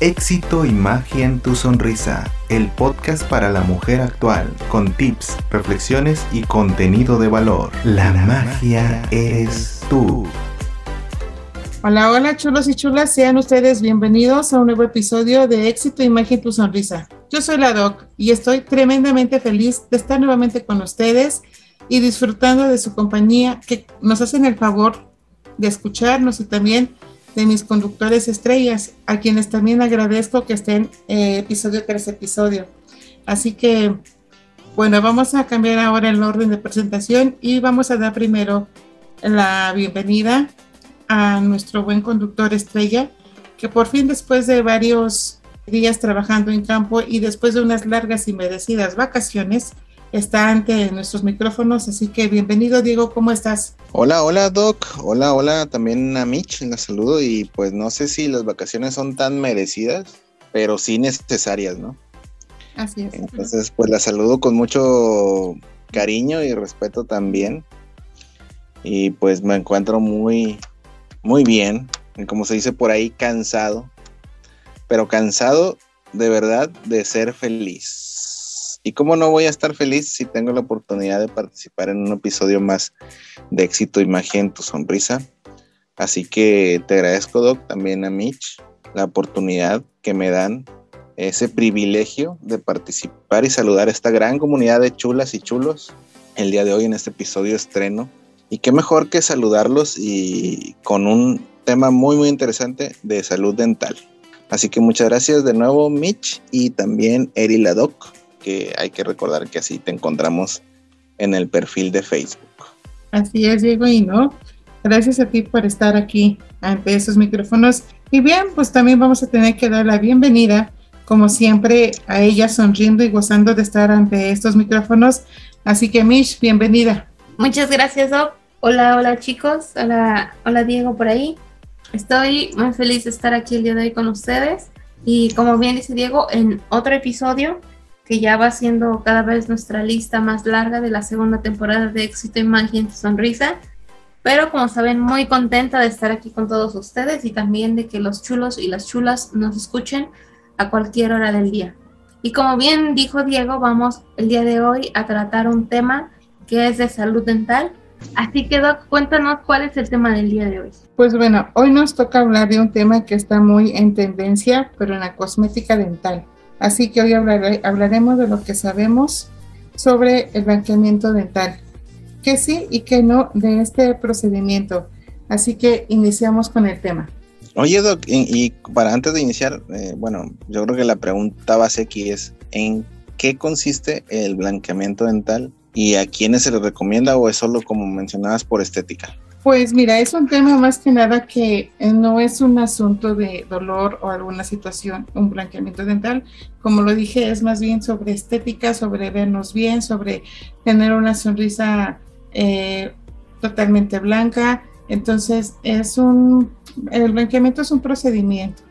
Éxito y magia en tu sonrisa, el podcast para la mujer actual, con tips, reflexiones y contenido de valor. La, magia es tú. Hola, hola chulos y chulas, sean ustedes bienvenidos a un nuevo episodio de Éxito, y tu sonrisa. Yo soy la Doc y estoy tremendamente feliz de estar nuevamente con ustedes y disfrutando de su compañía que nos hacen el favor de escucharnos y también de mis conductores estrellas, a quienes también agradezco que estén eh, episodio tras episodio. Así que, bueno, vamos a cambiar ahora el orden de presentación y vamos a dar primero la bienvenida a nuestro buen conductor estrella, que por fin después de varios días trabajando en campo y después de unas largas y merecidas vacaciones, está ante nuestros micrófonos. Así que bienvenido, Diego, ¿cómo estás? Hola, hola, Doc. Hola, hola, también a Mitch, la saludo. Y pues no sé si las vacaciones son tan merecidas, pero sí necesarias, ¿no? Así es. Entonces, pues la saludo con mucho cariño y respeto también. Y pues me encuentro muy, muy bien. como se dice por ahí, cansado. Pero cansado de verdad de ser feliz y cómo no voy a estar feliz si tengo la oportunidad de participar en un episodio más de éxito imagen en tu sonrisa. Así que te agradezco, Doc, también a Mitch, la oportunidad que me dan, ese privilegio de participar y saludar a esta gran comunidad de chulas y chulos el día de hoy en este episodio estreno. Y qué mejor que saludarlos y con un tema muy, muy interesante de salud dental. Así que muchas gracias de nuevo, Mitch, y también Eri Ladoc que hay que recordar que así te encontramos en el perfil de Facebook. Así es, Diego, y no, gracias a ti por estar aquí ante esos micrófonos. Y bien, pues también vamos a tener que dar la bienvenida, como siempre, a ella sonriendo y gozando de estar ante estos micrófonos. Así que, Mish, bienvenida. Muchas gracias, Doc. Hola, hola chicos. Hola, hola Diego por ahí. Estoy muy feliz de estar aquí el día de hoy con ustedes. Y como bien dice Diego, en otro episodio que ya va siendo cada vez nuestra lista más larga de la segunda temporada de Éxito, Imagen Sonrisa. Pero como saben, muy contenta de estar aquí con todos ustedes y también de que los chulos y las chulas nos escuchen a cualquier hora del día. Y como bien dijo Diego, vamos el día de hoy a tratar un tema que es de salud dental. Así que Doc, cuéntanos cuál es el tema del día de hoy. Pues bueno, hoy nos toca hablar de un tema que está muy en tendencia, pero en la cosmética dental. Así que hoy hablaremos de lo que sabemos sobre el blanqueamiento dental, que sí y que no de este procedimiento. Así que iniciamos con el tema. Oye, Doc, y, para antes de iniciar, eh, bueno, yo creo que la pregunta base aquí es, ¿en qué consiste el blanqueamiento dental y a quiénes se le recomienda o es solo como mencionabas por estética? Pues mira, es un tema más que nada que eh, no es un asunto de dolor o alguna situación, un blanqueamiento dental. Como lo dije, es más bien sobre estética, sobre vernos bien, sobre tener una sonrisa eh, totalmente blanca. Entonces, es un, el blanqueamiento es un procedimiento.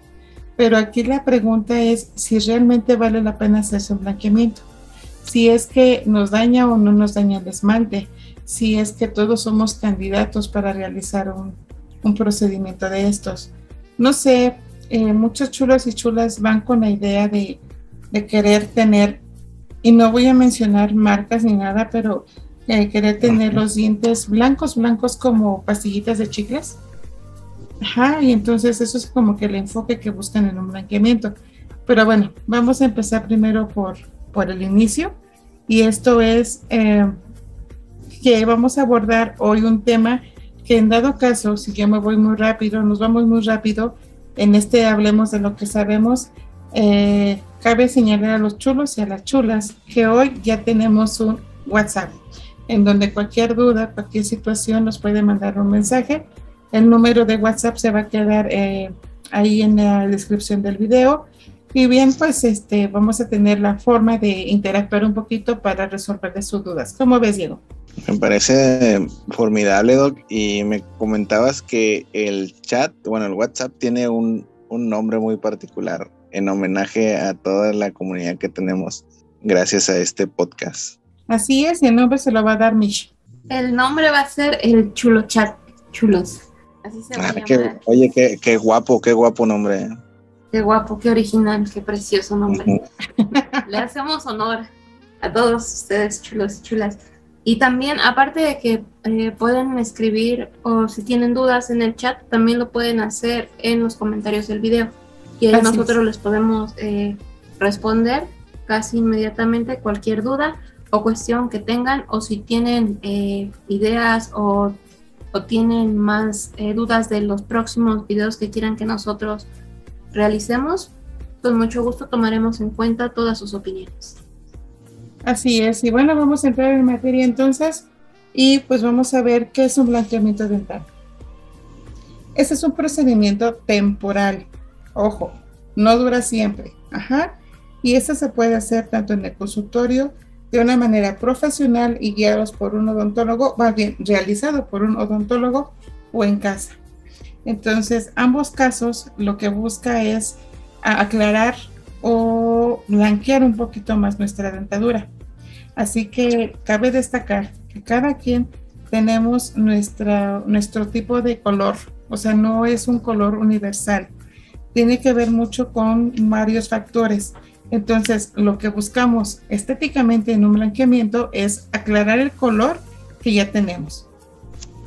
Pero aquí la pregunta es si realmente vale la pena hacerse un blanqueamiento. Si es que nos daña o no nos daña el esmalte si es que todos somos candidatos para realizar un, procedimiento de estos. No sé, eh, muchos chulos y chulas van con la idea de, querer tener, y no voy a mencionar marcas ni nada, pero eh, querer tener los dientes blancos, blancos como pastillitas de chicles. Ajá, y entonces eso es como que el enfoque que buscan en un blanqueamiento. Pero bueno, vamos a empezar primero por, por el inicio. Y esto es eh, que vamos a abordar hoy un tema que en dado caso, si yo me voy muy rápido, nos vamos muy rápido, en este hablemos de lo que sabemos, eh, cabe señalar a los chulos y a las chulas que hoy ya tenemos un WhatsApp, en donde cualquier duda, cualquier situación nos puede mandar un mensaje. El número de WhatsApp se va a quedar eh, ahí en la descripción del video. Y bien, pues este, vamos a tener la forma de interactuar un poquito para resolver sus dudas. ¿Cómo ves, Diego? Me parece formidable, Doc. Y me comentabas que el chat, bueno, el WhatsApp tiene un, nombre muy particular en homenaje a toda la comunidad que tenemos gracias a este podcast. Así es, y el nombre se lo va a dar Mish. El nombre va a ser el Chulo Chat, chulos. Así se ah, oye, qué, qué, guapo, qué guapo nombre. Qué guapo, qué original, qué precioso nombre. Le hacemos honor a todos ustedes, chulos y chulas. Y también, aparte de que eh, pueden escribir o si tienen dudas en el chat, también lo pueden hacer en los comentarios del video. Y ahí nosotros les podemos eh, responder casi inmediatamente cualquier duda o cuestión que tengan o si tienen eh, ideas o, o, tienen más dudas de los próximos videos que quieran que nosotros realicemos, con mucho gusto tomaremos en cuenta todas sus opiniones. Así es, y bueno, vamos a entrar en materia entonces y pues vamos a ver qué es un blanqueamiento dental. Este es un procedimiento temporal, ojo, no dura siempre, ajá, y este se puede hacer tanto en el consultorio de una manera profesional y guiados por un odontólogo, más bien realizado por un odontólogo o en casa. Entonces, ambos casos lo que busca es aclarar o blanquear un poquito más nuestra dentadura. Así que cabe destacar que cada quien tenemos nuestra, nuestro tipo de color, o sea, no es un color universal. Tiene que ver mucho con varios factores. Entonces, lo que buscamos estéticamente en un blanqueamiento es aclarar el color que ya tenemos.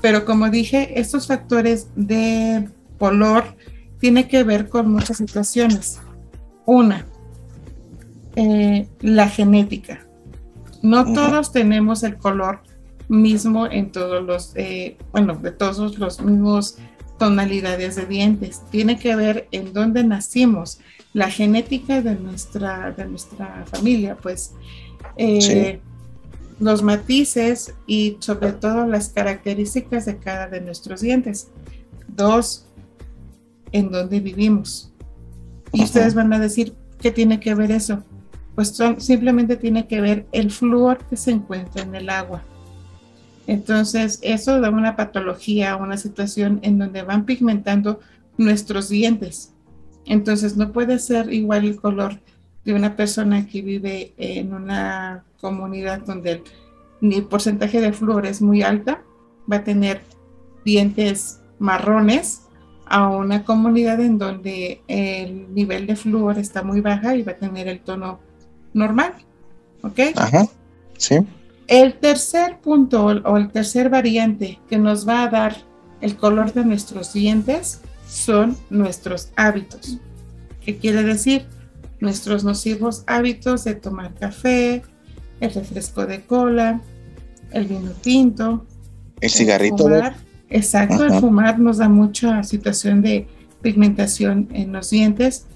Pero como dije, estos factores de color tienen que ver con muchas situaciones. Una, eh, la genética. No todos tenemos el color mismo en todos los, eh, bueno, de todos los mismos tonalidades de dientes. Tiene que ver en dónde nacimos, la genética de nuestra, de nuestra familia, pues. Eh, los matices y sobre todo las características de cada de nuestros dientes. Dos, en dónde vivimos. Y ustedes van a decir, ¿qué tiene que ver eso? Pues simplemente tiene que ver el flúor que se encuentra en el agua. Entonces, eso da una patología, una situación en donde van pigmentando nuestros dientes. Entonces, no puede ser igual el color de una persona que vive en una comunidad donde el, porcentaje de flúor es muy alta, va a tener dientes marrones a una comunidad en donde el nivel de flúor está muy baja y va a tener el tono normal. ¿Ok? Ajá, sí. El tercer punto o el tercer variante que nos va a dar el color de nuestros dientes son nuestros hábitos. ¿Qué quiere decir? Nuestros nocivos hábitos de tomar café, el refresco de cola, el vino tinto. El cigarrito. Exacto, el fumar nos da mucha situación de pigmentación en los dientes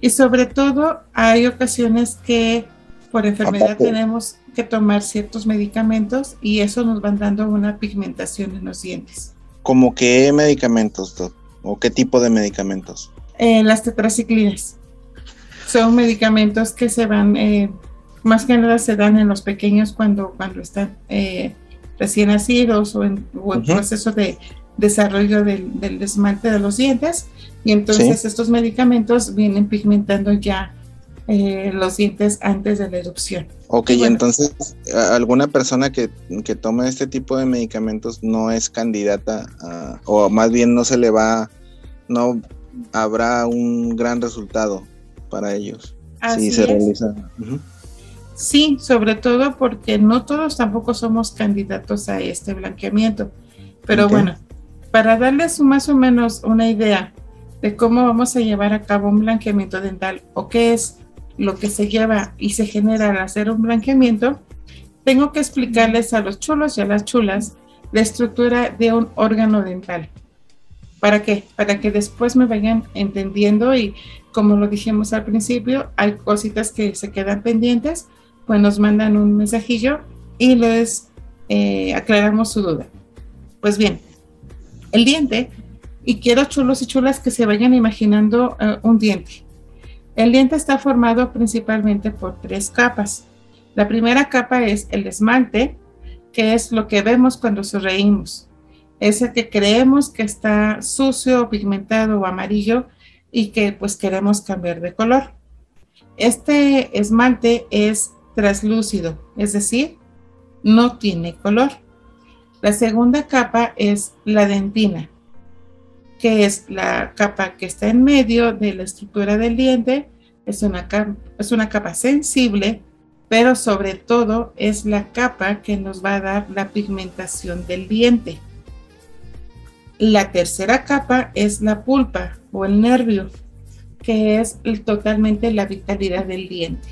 y sobre todo hay ocasiones que por enfermedad tenemos que tomar ciertos medicamentos y eso nos van dando una pigmentación en los dientes. ¿Cómo qué medicamentos, ¿O qué tipo de medicamentos? Eh, las tetraciclinas. Son medicamentos que se van, eh, más que nada se dan en los pequeños cuando, cuando están eh, recién nacidos o en, proceso de desarrollo del, del, esmalte de los dientes. Y entonces estos medicamentos vienen pigmentando ya eh, los dientes antes de la erupción. Ok, y entonces alguna persona que, que, tome este tipo de medicamentos no es candidata o más bien no se le va, no habrá un gran resultado para ellos si se realiza. Sí, sobre todo porque no todos tampoco somos candidatos a este blanqueamiento. Pero bueno, para darles más o menos una idea de cómo vamos a llevar a cabo un blanqueamiento dental o qué es lo que se lleva y se genera al hacer un blanqueamiento, tengo que explicarles a los chulos y a las chulas la estructura de un órgano dental. ¿Para qué? Para que después me vayan entendiendo y como lo dijimos al principio, hay cositas que se quedan pendientes, pues nos mandan un mensajillo y les eh, aclaramos su duda. Pues bien, el diente y quiero chulos y chulas que se vayan imaginando eh, un diente. El diente está formado principalmente por tres capas. La primera capa es el esmalte, que es lo que vemos cuando sonreímos. Ese que creemos que está sucio, pigmentado o amarillo y que pues queremos cambiar de color. Este esmalte es translúcido, es decir, no tiene color. La segunda capa es la dentina que es la capa que está en medio de la estructura del diente. Es una, capa, es una capa sensible, pero sobre todo es la capa que nos va a dar la pigmentación del diente. La tercera capa es la pulpa o el nervio, que es totalmente la vitalidad del diente.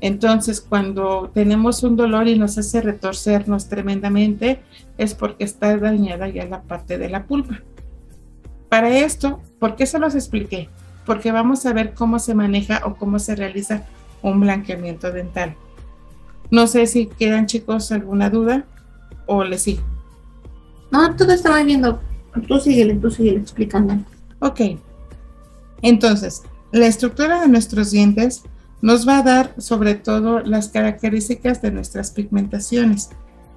Entonces, cuando tenemos un dolor y nos hace retorcernos tremendamente, es porque está dañada ya la parte de la pulpa. Para esto, ¿por qué se los expliqué? Porque vamos a ver cómo se maneja o cómo se realiza un blanqueamiento dental. No sé si quedan chicos alguna duda o les sigo. No, todo muy bien, Tú síguele, tú síguele explicando. Ok. Entonces, la estructura de nuestros dientes nos va a dar sobre todo las características de nuestras pigmentaciones.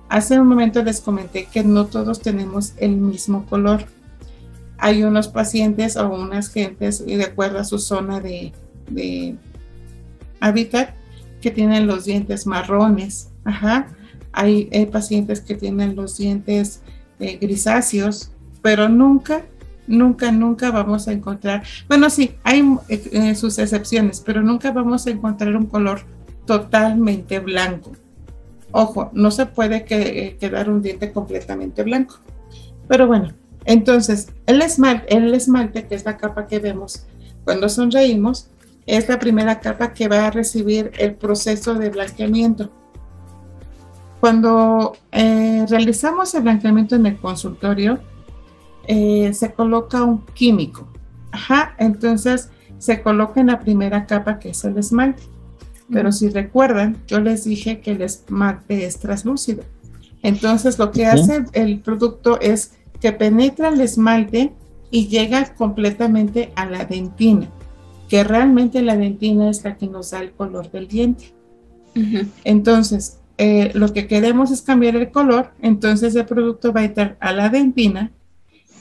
Hace un momento les comenté que no todos tenemos el mismo color. Hay unos pacientes o unas gentes, de acuerdo a su zona de, hábitat, que tienen los dientes marrones. Ajá. Hay, pacientes que tienen los dientes eh, grisáceos, pero nunca nunca, nunca vamos a encontrar, bueno, sí, hay eh, sus excepciones, pero nunca vamos a encontrar un color totalmente blanco. Ojo, no se puede eh, quedar un diente completamente blanco. Pero bueno, entonces el esmalte, el esmalte, que es la capa que vemos cuando sonreímos, es la primera capa que va a recibir el proceso de blanqueamiento. Cuando eh, realizamos el blanqueamiento en el consultorio, eh, se coloca un químico. Ajá, entonces se coloca en la primera capa que es el esmalte. Pero si recuerdan, yo les dije que el esmalte es translúcido. Entonces lo que hace el producto es que penetra el esmalte y llega completamente a la dentina, que realmente la dentina es la que nos da el color del diente. Entonces, eh, lo que queremos es cambiar el color, entonces el producto va a entrar a la dentina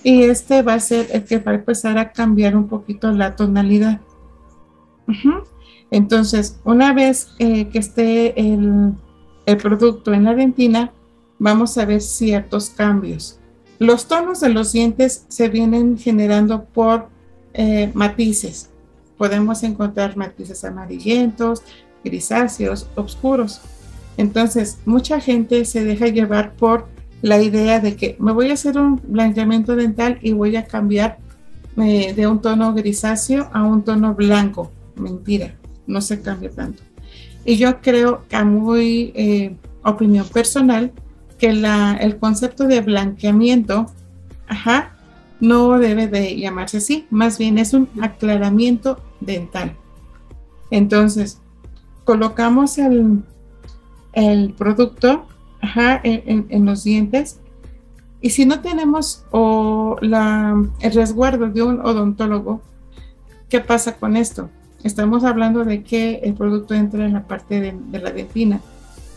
y este va a ser el que va a empezar a cambiar un poquito la tonalidad. Entonces, una vez eh, que esté el, producto en la dentina, vamos a ver ciertos cambios. Los tonos de los dientes se vienen generando por eh, matices. Podemos encontrar matices amarillentos, grisáceos, oscuros. Entonces, mucha gente se deja llevar por la idea de que me voy a hacer un blanqueamiento dental y voy a cambiar eh, de un tono grisáceo a un tono blanco. Mentira, no se cambia tanto. Y yo creo que a muy eh, opinión personal que la, el concepto de blanqueamiento, no debe de llamarse así, más bien es un aclaramiento dental. Entonces, colocamos el, el producto ajá, en, los dientes. Y si no tenemos o la, el resguardo de un odontólogo, ¿qué pasa con esto? Estamos hablando de que el producto entra en la parte de, la dentina.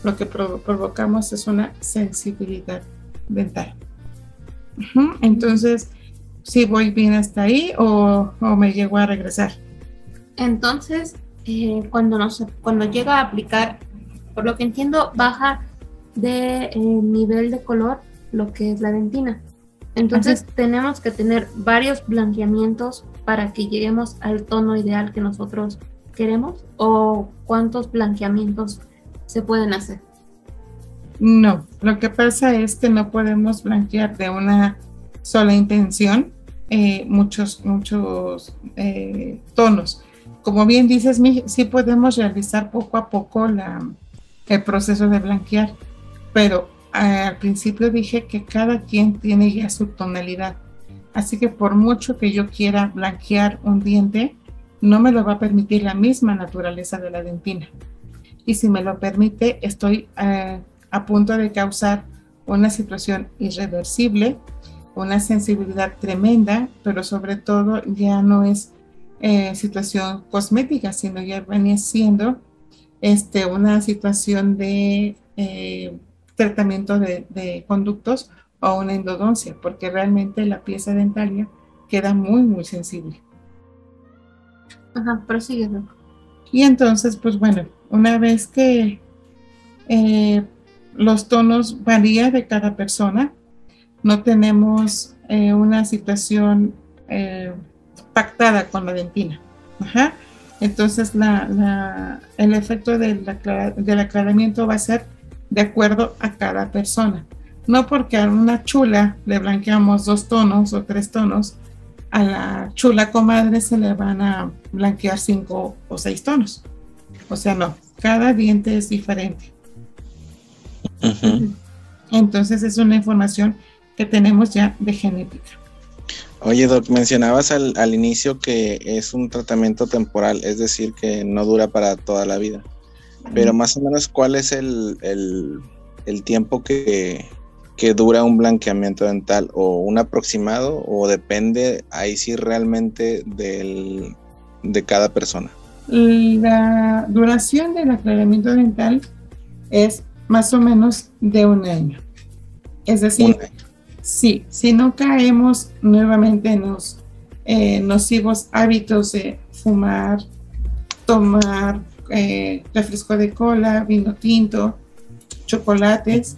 Lo que provocamos es una sensibilidad dental. Entonces, si voy bien hasta ahí o, me llego a regresar. Entonces, eh, cuando, nos, cuando llega a aplicar, por lo que entiendo, baja de eh, nivel de color lo que es la dentina. Entonces tenemos que tener varios blanqueamientos para que lleguemos al tono ideal que nosotros queremos o cuántos blanqueamientos se pueden hacer. No, lo que pasa es que no podemos blanquear de una sola intención eh, muchos, muchos eh, tonos. Como bien dices, sí podemos realizar poco a poco la, el proceso de blanquear pero eh, al principio dije que cada quien tiene ya su tonalidad. Así que por mucho que yo quiera blanquear un diente, no me lo va a permitir la misma naturaleza de la dentina. Y si me lo permite, estoy eh, a punto de causar una situación irreversible, una sensibilidad tremenda, pero sobre todo ya no es eh, situación cosmética, sino ya venía siendo este, una situación de tratamiento de, conductos o una endodoncia, porque realmente la pieza dentaria queda muy, muy sensible. Ajá, prosigue. Y entonces, pues bueno, una vez que eh, los tonos varían de cada persona, no tenemos eh, una situación eh, pactada con la dentina. Ajá. Entonces la, el efecto del, del aclaramiento va a ser de acuerdo a cada persona. No porque a una chula le blanqueamos dos tonos o tres tonos, a la chula comadre se le van a blanquear cinco o seis tonos. O sea, no, cada diente es diferente. Entonces es una información que tenemos ya de genética. Oye, Doc, mencionabas al, al, inicio que es un tratamiento temporal, es decir, que no dura para toda la vida. Pero más o menos, ¿cuál es el, el, tiempo que, que, dura un blanqueamiento dental? ¿O un aproximado? ¿O depende ahí sí realmente del, de cada persona? La duración del aclaramiento dental es más o menos de un año. Es decir, sí, si no caemos nuevamente en los eh, nocivos hábitos de fumar, tomar eh, refresco de cola, vino tinto, chocolates,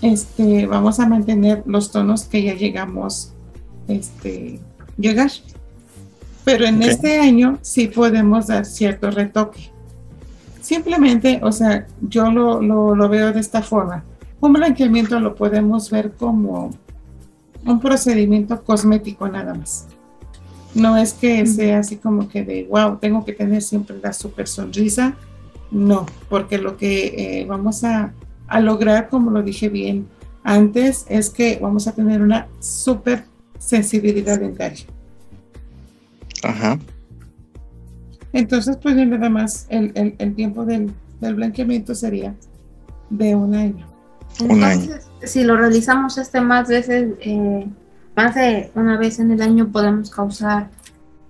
este, vamos a mantener los tonos que ya llegamos este, llegar. Pero en este año sí podemos dar cierto retoque. Simplemente, o sea, yo lo, lo veo de esta forma. Un blanqueamiento lo podemos ver como un procedimiento cosmético nada más. No es que sea así como que de, wow, tengo que tener siempre la super sonrisa. No, porque lo que eh, vamos a, lograr, como lo dije bien antes, es que vamos a tener una super sensibilidad dentaria. Ajá. Entonces, pues nada más el, tiempo del, blanqueamiento sería de un año. Entonces, si lo realizamos este más veces, eh, más de una vez en el año podemos causar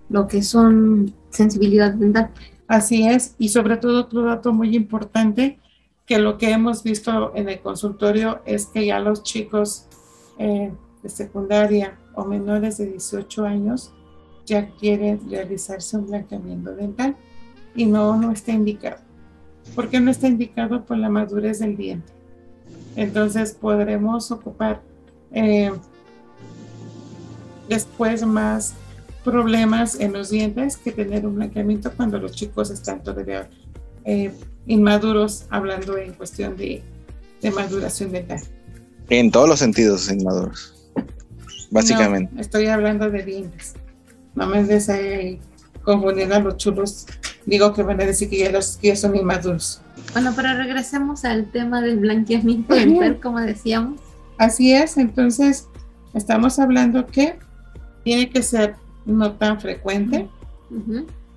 lo que son sensibilidad dental. Así es, y sobre todo otro dato muy importante, que lo que hemos visto en el consultorio es que ya los chicos eh, de secundaria o menores de 18 años ya quieren realizarse un blanqueamiento dental y no, no está indicado. ¿Por qué no está indicado? Por la madurez del diente. Entonces podremos ocupar eh, después más problemas en los dientes que tener un blanqueamiento cuando los chicos están todavía eh, inmaduros, hablando en cuestión de, maduración dental. En todos los sentidos inmaduros, básicamente. estoy hablando de dientes. No me des ahí confundiendo a los chulos. Digo que van a decir que ya, los, que son inmaduros. Bueno, pero regresemos al tema del blanqueamiento dental, como decíamos. Así es, entonces estamos hablando que tiene que ser no tan frecuente,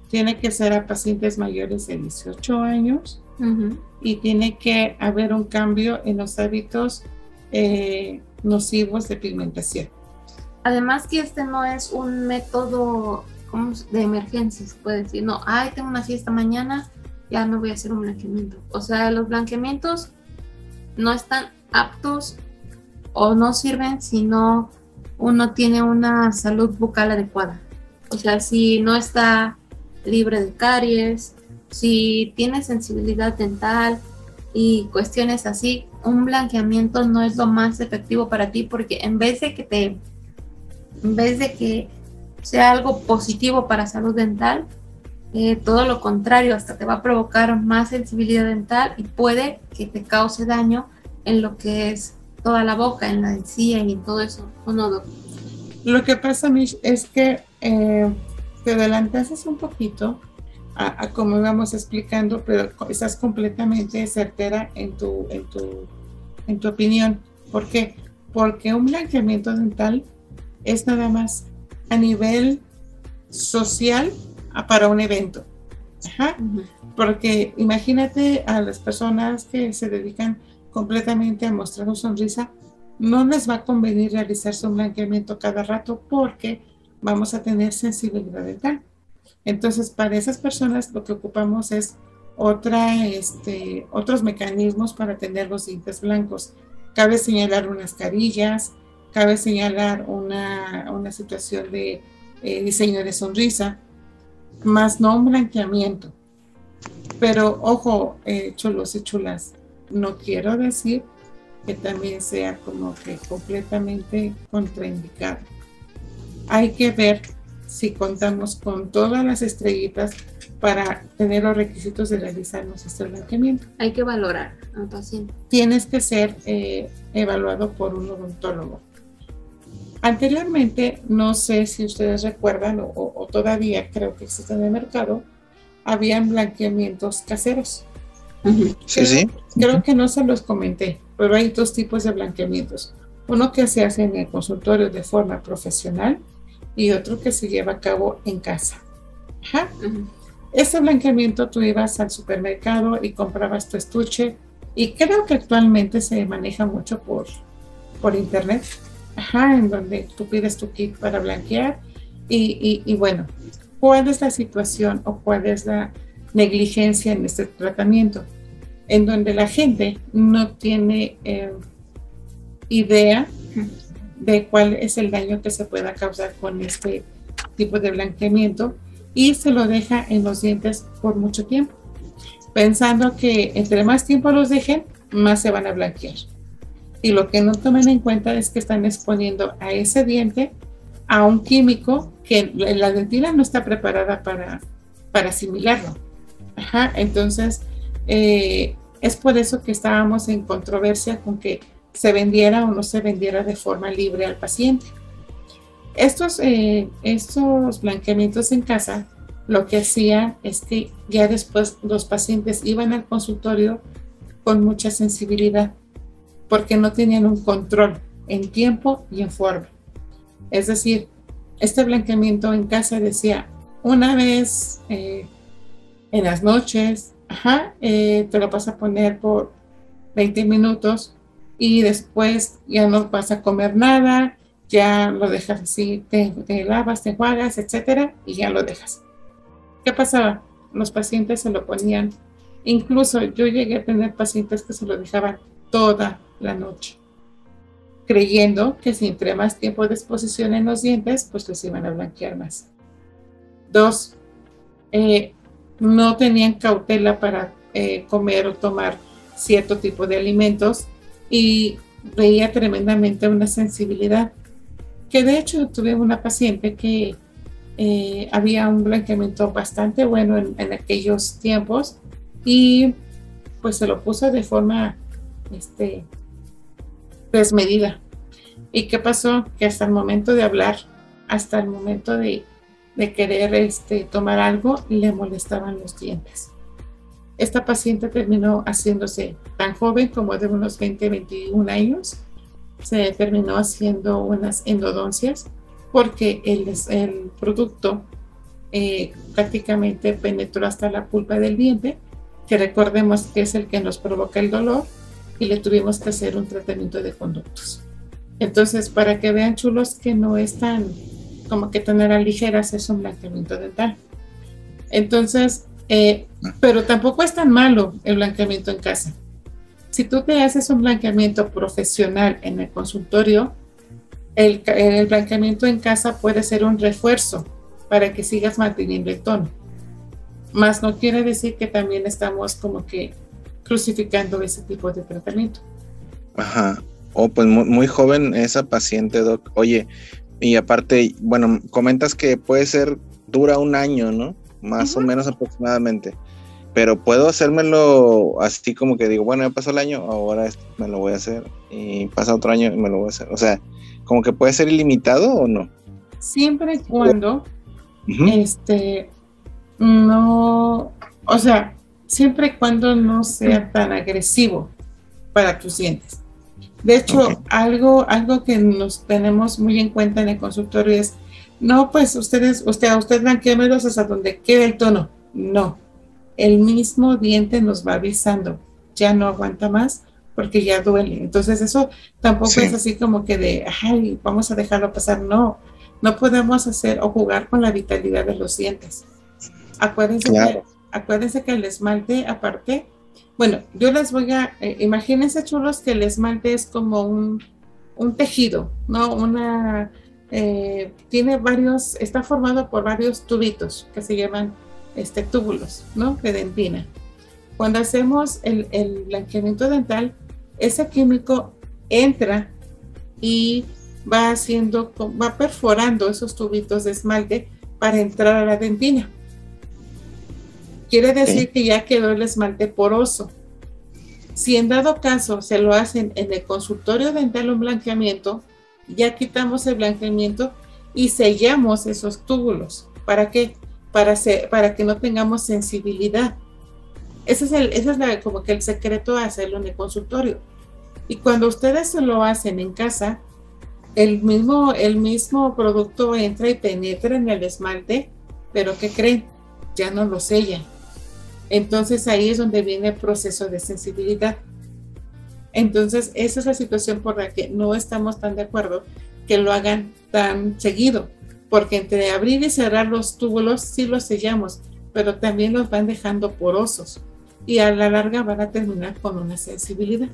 tiene que ser a pacientes mayores de 18 años. Y tiene que haber un cambio en los hábitos eh, nocivos de pigmentación. Además que este no es un método de emergencias, puede decir, no, ay, tengo una fiesta mañana, ya no voy a hacer un blanqueamiento. O sea, los blanqueamientos no están aptos o no sirven si no uno tiene una salud bucal adecuada. O sea, si no está libre de caries, si tiene sensibilidad dental y cuestiones así, un blanqueamiento no es lo más efectivo para ti porque en vez de que te, en vez de que sea algo positivo para salud dental, eh, todo lo contrario, hasta te va a provocar más sensibilidad dental y puede que te cause daño en lo que es toda la boca, en la encía y en todo eso. ¿O no, Lo que pasa, Mish, es que eh, te adelantaste un poquito a, como íbamos explicando, pero estás completamente certera en tu, en tu, en tu opinión. ¿Por qué? Porque un blanqueamiento dental es nada más a nivel social para un evento. Porque imagínate a las personas que se dedican completamente a mostrar una sonrisa, no les va a convenir realizarse un blanqueamiento cada rato porque vamos a tener sensibilidad dental. Entonces, para esas personas lo que ocupamos es otra, este, otros mecanismos para tener los dientes blancos. Cabe señalar unas carillas, cabe señalar una, una situación de eh, diseño de sonrisa, más no un blanqueamiento. Pero ojo, eh, chulos y chulas, no quiero decir que también sea como que completamente contraindicado. hay que ver si contamos con todas las estrellitas para tener los requisitos de realizarnos este blanqueamiento. Hay que valorar al paciente. Tienes que ser eh, evaluado por un odontólogo. Anteriormente, no sé si ustedes recuerdan o, o todavía creo que existe en el mercado, habían blanqueamientos caseros. Sí, sí. Creo que no se los comenté, pero hay dos tipos de blanqueamientos. Uno que se hace en el consultorio de forma profesional y otro que se lleva a cabo en casa. Ajá. Este blanqueamiento tú ibas al supermercado y comprabas tu estuche y creo que actualmente se maneja mucho por, por internet, Ajá, en donde tú pides tu kit para blanquear y, y, y bueno, ¿cuál es la situación o cuál es la negligencia en este tratamiento? En donde la gente no tiene eh, idea de cuál es el daño que se pueda causar con este tipo de blanqueamiento y se lo deja en los dientes por mucho tiempo, pensando que entre más tiempo los dejen, más se van a blanquear. Y lo que no toman en cuenta es que están exponiendo a ese diente a un químico que la dentina no está preparada para, para asimilarlo. Entonces, eh, es por eso que estábamos en controversia con que se vendiera o no se vendiera de forma libre al paciente. Estos, eh, estos blanqueamientos en casa lo que hacían es que ya después los pacientes iban al consultorio con mucha sensibilidad porque no tenían un control en tiempo y en forma. Es decir, este blanqueamiento en casa decía una vez eh, en las noches, ajá, eh, te lo vas a poner por 20 minutos y después ya no vas a comer nada, ya lo dejas así, te, lavas, te enjuagas, etcétera, y ya lo dejas. ¿Qué pasaba? Los pacientes se lo ponían, incluso yo llegué a tener pacientes que se lo dejaban toda la noche, creyendo que si entre más tiempo de exposición en los dientes, pues los iban a blanquear más. Dos, eh, no tenían cautela para eh, comer o tomar cierto tipo de alimentos y veía tremendamente una sensibilidad. Que de hecho tuve una paciente que eh, había un blanqueamiento bastante bueno en, aquellos tiempos y pues se lo puso de forma este, desmedida. ¿Y qué pasó? Que hasta el momento de hablar, hasta el momento de, de querer este, tomar algo, le molestaban los dientes. Esta paciente terminó haciéndose tan joven como de unos 20, 21 años. Se terminó haciendo unas endodoncias porque el, producto eh, prácticamente penetró hasta la pulpa del diente, que recordemos que es el que nos provoca el dolor, y le tuvimos que hacer un tratamiento de conductos. Entonces, para que vean chulos que no es tan como que tener a ligeras es un blanqueamiento dental. Entonces, eh, pero tampoco es tan malo el blanqueamiento en casa. Si tú te haces un blanqueamiento profesional en el consultorio, el, el blanqueamiento en casa puede ser un refuerzo para que sigas manteniendo el tono. Más no quiere decir que también estamos como que crucificando ese tipo de tratamiento. Ajá. Oh, pues muy, muy, joven esa paciente, Doc. Oye, y aparte, bueno, comentas que puede ser, dura un año, ¿no? más o menos aproximadamente. Pero puedo hacérmelo así como que digo, bueno, ya pasó el año, ahora me lo voy a hacer. Y pasa otro año y me lo voy a hacer. O sea, como que puede ser ilimitado o no. Siempre y cuando, este, no, o sea, siempre y cuando no sea tan agresivo para tus dientes. De hecho, algo, algo que nos tenemos muy en cuenta en el consultorio es no, pues ustedes, usted, a usted blanqueamelos hasta donde quede el tono. No, el mismo diente nos va avisando, ya no aguanta más porque ya duele. Entonces eso tampoco es así como que de, ay, vamos a dejarlo pasar. No, no podemos hacer o jugar con la vitalidad de los dientes. Acuérdense, que, acuérdense que el esmalte aparte, bueno, yo les voy a, eh, imagínense chulos que el esmalte es como un, un tejido, ¿no? Una eh, tiene varios, está formado por varios tubitos que se llaman este, túbulos, ¿no? De dentina. Cuando hacemos el, el blanqueamiento dental, ese químico entra y va haciendo, va perforando esos tubitos de esmalte para entrar a la dentina. Quiere decir que ya quedó el esmalte poroso. Si en dado caso se lo hacen en el consultorio dental un blanqueamiento, ya quitamos el blanqueamiento y sellamos esos túbulos. ¿Para qué? Para, para que no tengamos sensibilidad. Ese es, el, ese es como que el secreto de hacerlo en el consultorio. Y cuando ustedes se lo hacen en casa, el mismo, el mismo producto entra y penetra en el esmalte, pero ¿qué creen? Ya no lo sellan. Entonces ahí es donde viene el proceso de sensibilidad. Entonces esa es la situación por la que no estamos tan de acuerdo que lo hagan tan seguido, porque entre abrir y cerrar los túbulos sí los sellamos, pero también los van dejando porosos y a la larga van a terminar con una sensibilidad.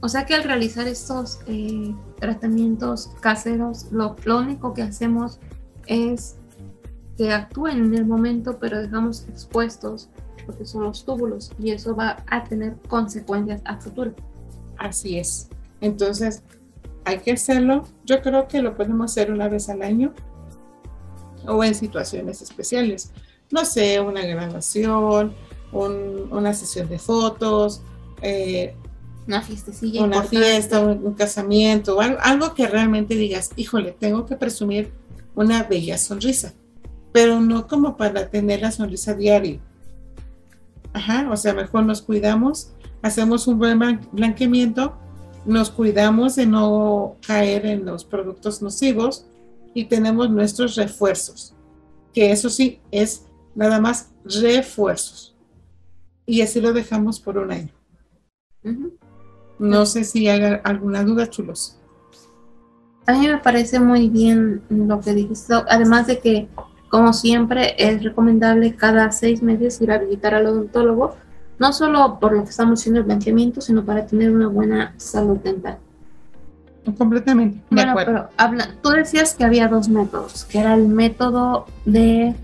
O sea que al realizar estos eh, tratamientos caseros, lo, único que hacemos es que actúen en el momento, pero dejamos expuestos lo que son los túbulos y eso va a tener consecuencias a futuro. Así es. Entonces, hay que hacerlo. Yo creo que lo podemos hacer una vez al año o en situaciones especiales. No sé, una graduación, una sesión de fotos, eh, una fiestecilla. Una fiesta, un, casamiento, algo, algo, que realmente digas, híjole, tengo que presumir una bella sonrisa, pero no como para tener la sonrisa diaria. Ajá, o sea, mejor nos cuidamos, hacemos un buen blanqueamiento, nos cuidamos de no caer en los productos nocivos y tenemos nuestros refuerzos, que eso sí es nada más refuerzos. Y así lo dejamos por un año. No sé si hay alguna duda, chulos. A mí me parece muy bien lo que dijiste, además de que, como siempre, es recomendable cada seis meses ir a visitar al odontólogo, no solo por lo que estamos haciendo el blanqueamiento, sino para tener una buena salud dental. Completamente. bueno, pero habla, tú decías que había dos métodos, que era el método de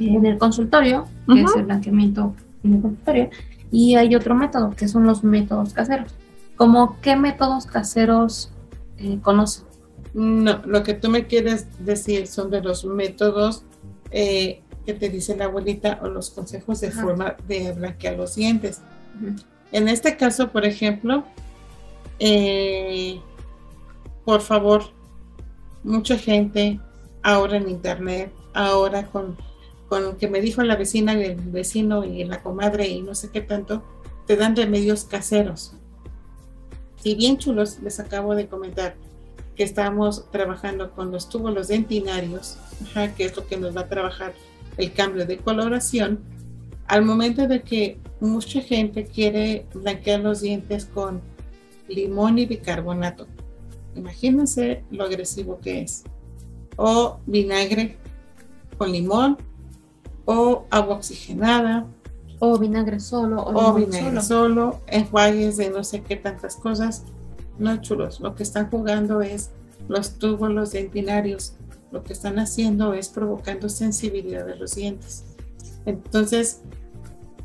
en el consultorio, que es el blanqueamiento en el consultorio, y hay otro método, que son los métodos caseros. ¿Cómo qué métodos caseros eh, conoces? No, lo que tú me quieres decir son de los métodos eh, que te dice la abuelita o los consejos de forma de blanquear los dientes. En este caso, por ejemplo, eh, por favor, mucha gente ahora en internet, ahora con, con lo que me dijo la vecina y el vecino y la comadre y no sé qué tanto, te dan remedios caseros. Y bien chulos, les acabo de comentar que estamos trabajando con los túbulos dentinarios, que es lo que nos va a trabajar el cambio de coloración. Al momento de que mucha gente quiere blanquear los dientes con limón y bicarbonato, imagínense lo agresivo que es. O vinagre con limón, o agua oxigenada, o vinagre solo. O, vinagre solo. enjuagues de no sé qué tantas cosas. No chulos. Lo que están jugando es los túbulos dentinarios. Lo que están haciendo es provocando sensibilidad de los dientes. Entonces,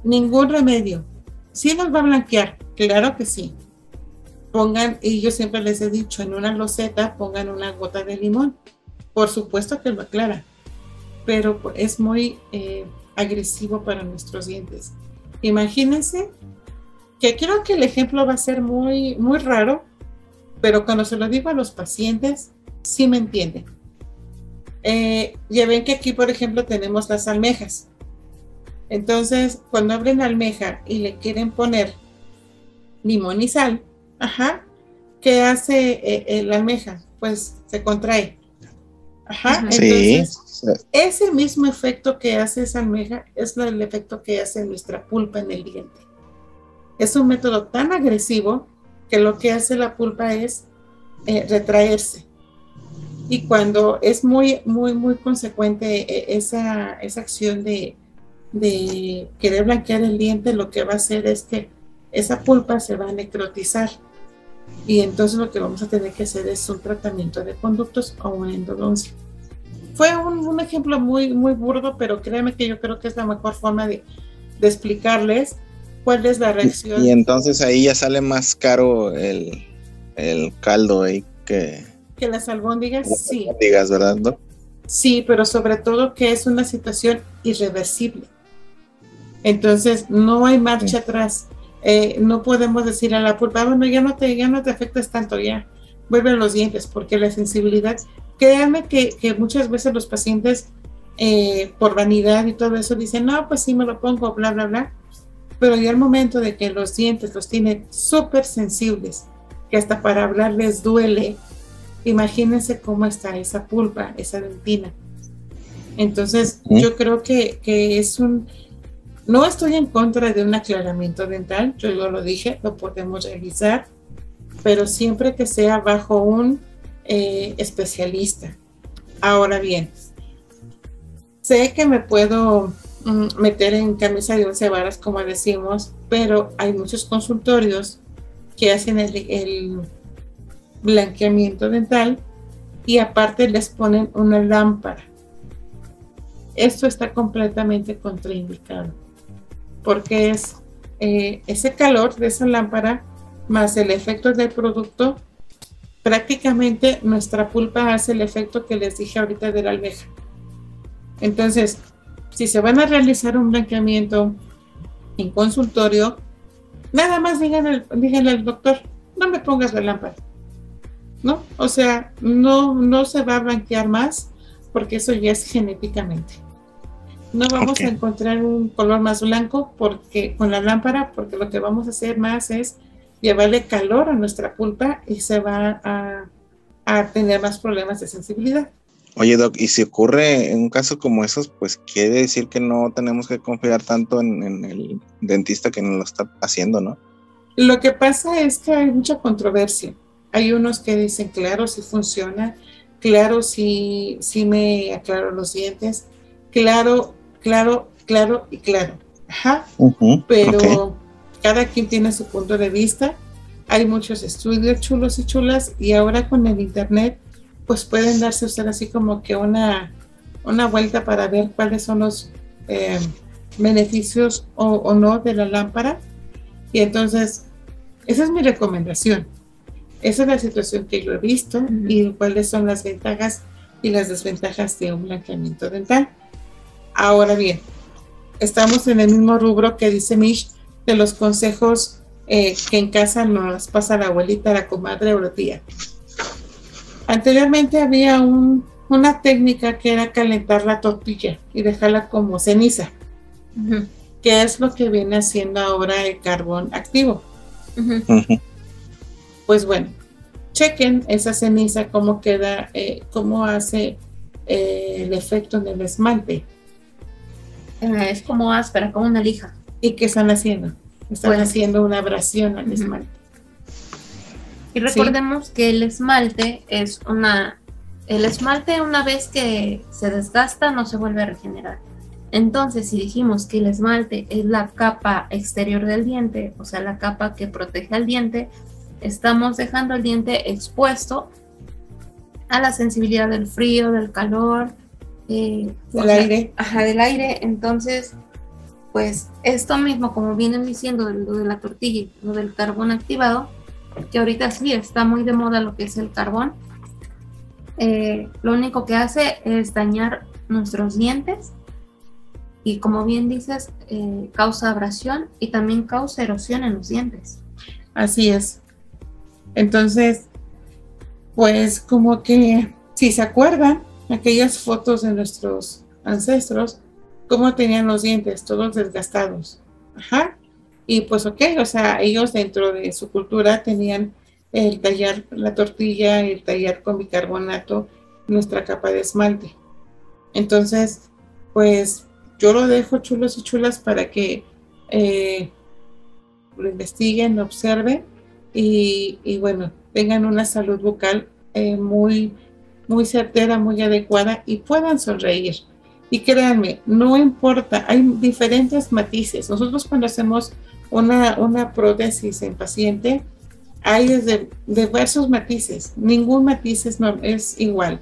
ningún remedio. Sí nos va a blanquear, claro que sí. Pongan, y yo siempre les he dicho, en una loseta pongan una gota de limón. Por supuesto que lo aclara, pero es muy eh, agresivo para nuestros dientes. Imagínense que creo que el ejemplo va a ser muy, muy raro, pero cuando se lo digo a los pacientes, sí me entienden. Eh, ya ven que aquí, por ejemplo, tenemos las almejas. Entonces, cuando abren almeja y le quieren poner limón y sal, ajá, ¿qué hace eh, eh, la almeja? Pues se contrae. Ajá, entonces ese mismo efecto que hace esa almeja es el efecto que hace nuestra pulpa en el diente. Es un método tan agresivo que lo que hace la pulpa es eh, retraerse. Y cuando es muy, muy, muy consecuente eh, esa, esa acción de, de querer blanquear el diente, lo que va a hacer es que esa pulpa se va a necrotizar. Y entonces lo que vamos a tener que hacer es un tratamiento de conductos o una endodoncia fue un, ejemplo muy, muy burdo, pero créeme que yo creo que es la mejor forma de, explicarles cuál es la reacción. Y, entonces ahí ya sale más caro el, caldo ahí que Que las albóndigas, sí. Digas, ¿verdad? Doc? Sí, pero sobre todo que es una situación irreversible. Entonces, no hay marcha atrás. Eh, no podemos decir a la pulpa, bueno, ya no te, ya no te afectas tanto, ya vuelven los dientes, porque la sensibilidad, créanme que, que muchas veces los pacientes, eh, por vanidad y todo eso, dicen, no, pues sí me lo pongo, bla, bla, bla. Pero ya el momento de que los dientes los tienen súper sensibles, que hasta para hablar les duele, imagínense cómo está esa pulpa, esa dentina. Entonces, yo creo que, que, es un... No estoy en contra de un aclaramiento dental, yo lo dije, lo podemos realizar, pero siempre que sea bajo un eh, especialista. Ahora bien, sé que me puedo meter en camisa de once varas, como decimos, pero hay muchos consultorios que hacen el, el blanqueamiento dental y aparte les ponen una lámpara. Esto está completamente contraindicado porque es eh, ese calor de esa lámpara más el efecto del producto, prácticamente nuestra pulpa hace el efecto que les dije ahorita de la almeja. Entonces, si se van a realizar un blanqueamiento en consultorio, nada más díganle, díganle al doctor, no me pongas la lámpara. ¿No? O sea, no, no se va a blanquear más porque eso ya es genéticamente. No vamos a encontrar un color más blanco porque con la lámpara, porque lo que vamos a hacer más es llevarle calor a nuestra pulpa y se va a, tener más problemas de sensibilidad. Oye, Doc, y si ocurre en un caso como esos, pues quiere decir que no tenemos que confiar tanto en, el dentista que nos lo está haciendo, ¿no? Lo que pasa es que hay mucha controversia. Hay unos que dicen, claro, si funciona, claro, si, si me aclaro los dientes, claro, claro, claro y claro. Ajá. Pero cada quien tiene su punto de vista. Hay muchos estudios chulos y chulas y ahora con el internet pues pueden darse usted así como que una, una vuelta para ver cuáles son los eh, beneficios o, no de la lámpara. Y entonces, esa es mi recomendación. Esa es la situación que yo he visto y cuáles son las ventajas y las desventajas de un blanqueamiento dental. Ahora bien, estamos en el mismo rubro que dice Mish de los consejos eh, que en casa nos pasa la abuelita, la comadre o la tía. Anteriormente había una técnica que era calentar la tortilla y dejarla como ceniza, que es lo que viene haciendo ahora el carbón activo. Pues bueno, chequen esa ceniza, cómo queda, eh, cómo hace eh, el efecto en el esmalte. es como áspera, como una lija. ¿Y qué están haciendo? Están pues, haciendo una abrasión al esmalte. Y recordemos que el esmalte es una... El esmalte una vez que se desgasta no se vuelve a regenerar. Entonces, si dijimos que el esmalte es la capa exterior del diente, o sea, la capa que protege al diente, estamos dejando el diente expuesto a la sensibilidad del frío, del calor, eh, del aire. Ajá, del aire. Entonces, pues esto mismo, como vienen diciendo, lo de la tortilla lo del carbón activado, que ahorita sí está muy de moda lo que es el carbón, eh, lo único que hace es dañar nuestros dientes y como bien dices, eh, causa abrasión y también causa erosión en los dientes. Así es. Entonces, pues como que, si se acuerdan, aquellas fotos de nuestros ancestros, cómo tenían los dientes, todos desgastados. Ajá. Y pues ok, o sea, ellos dentro de su cultura tenían el tallar la tortilla, el tallar con bicarbonato, nuestra capa de esmalte. Entonces, pues yo lo dejo chulos y chulas para que eh, lo investiguen, lo observen y, bueno, tengan una salud bucal eh, muy, muy certera, muy adecuada y puedan sonreír. Y créanme, no importa, hay diferentes matices. Nosotros cuando hacemos una, una prótesis en paciente, hay desde diversos matices. Ningún matiz es, es igual.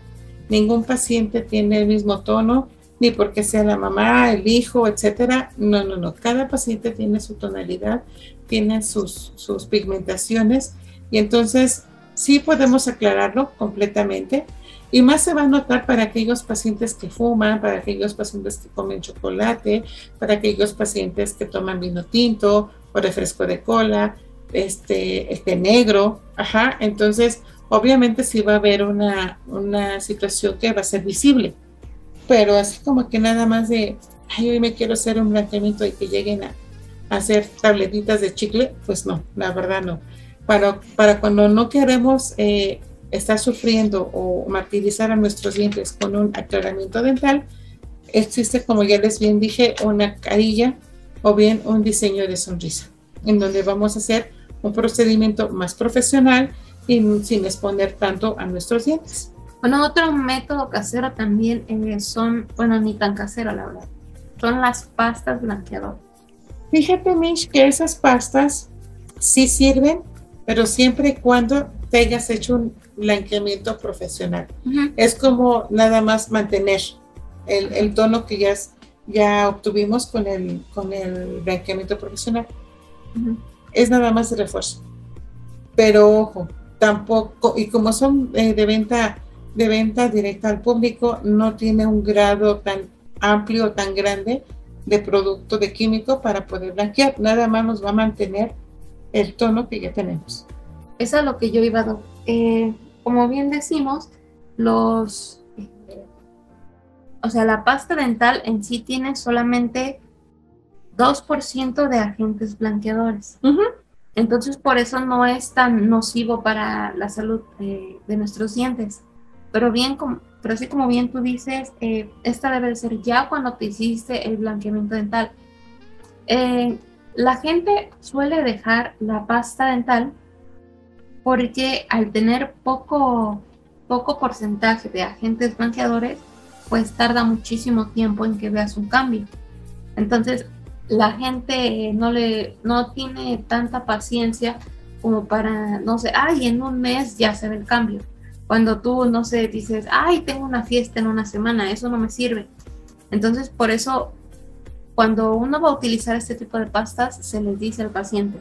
Ningún paciente tiene el mismo tono, ni porque sea la mamá, el hijo, etcétera. No, no, no. Cada paciente tiene su tonalidad, tiene sus, sus pigmentaciones. Y entonces, sí podemos aclararlo completamente. Y más se va a notar para aquellos pacientes que fuman, para aquellos pacientes que comen chocolate, para aquellos pacientes que toman vino tinto o refresco de cola, este, este negro, ajá. Entonces, obviamente sí va a haber una, una situación que va a ser visible, pero así como que nada más de, ay, hoy me quiero hacer un blanqueamiento y que lleguen a, hacer tabletitas de chicle, pues no, la verdad no. Para, para cuando no queremos eh, estar sufriendo o martirizar a nuestros dientes con un aclaramiento dental, existe, como ya les bien dije, una carilla o bien un diseño de sonrisa, en donde vamos a hacer un procedimiento más profesional y sin exponer tanto a nuestros dientes. Bueno, otro método casero también eh, son, bueno, ni tan casero la verdad, son las pastas blanqueadoras. Fíjate, Mish, que esas pastas sí sirven, pero siempre y cuando te hayas hecho un blanqueamiento profesional. Es como nada más mantener el, tono que ya, ya obtuvimos con el, con el blanqueamiento profesional. Es nada más de refuerzo. Pero ojo, tampoco, y como son eh, de venta de venta directa al público, no tiene un grado tan amplio, tan grande de producto de químico para poder blanquear. Nada más nos va a mantener el tono que ya tenemos. Es lo que yo iba a. Eh, como bien decimos, los, o sea, la pasta dental en sí tiene solamente 2% de agentes blanqueadores. Entonces, por eso no es tan nocivo para la salud eh, de nuestros dientes. Pero bien, como, pero así como bien tú dices, eh, esta debe ser ya cuando te hiciste el blanqueamiento dental. la gente suele dejar la pasta dental porque al tener poco, poco porcentaje de agentes blanqueadores, pues tarda muchísimo tiempo en que veas un cambio. Entonces, la gente no le no tiene tanta paciencia como para, no sé, ay, en un mes ya se ve el cambio. Cuando tú, no sé, dices, ay, tengo una fiesta en una semana, eso no me sirve. Entonces, por eso, cuando uno va a utilizar este tipo de pastas, se les dice al paciente,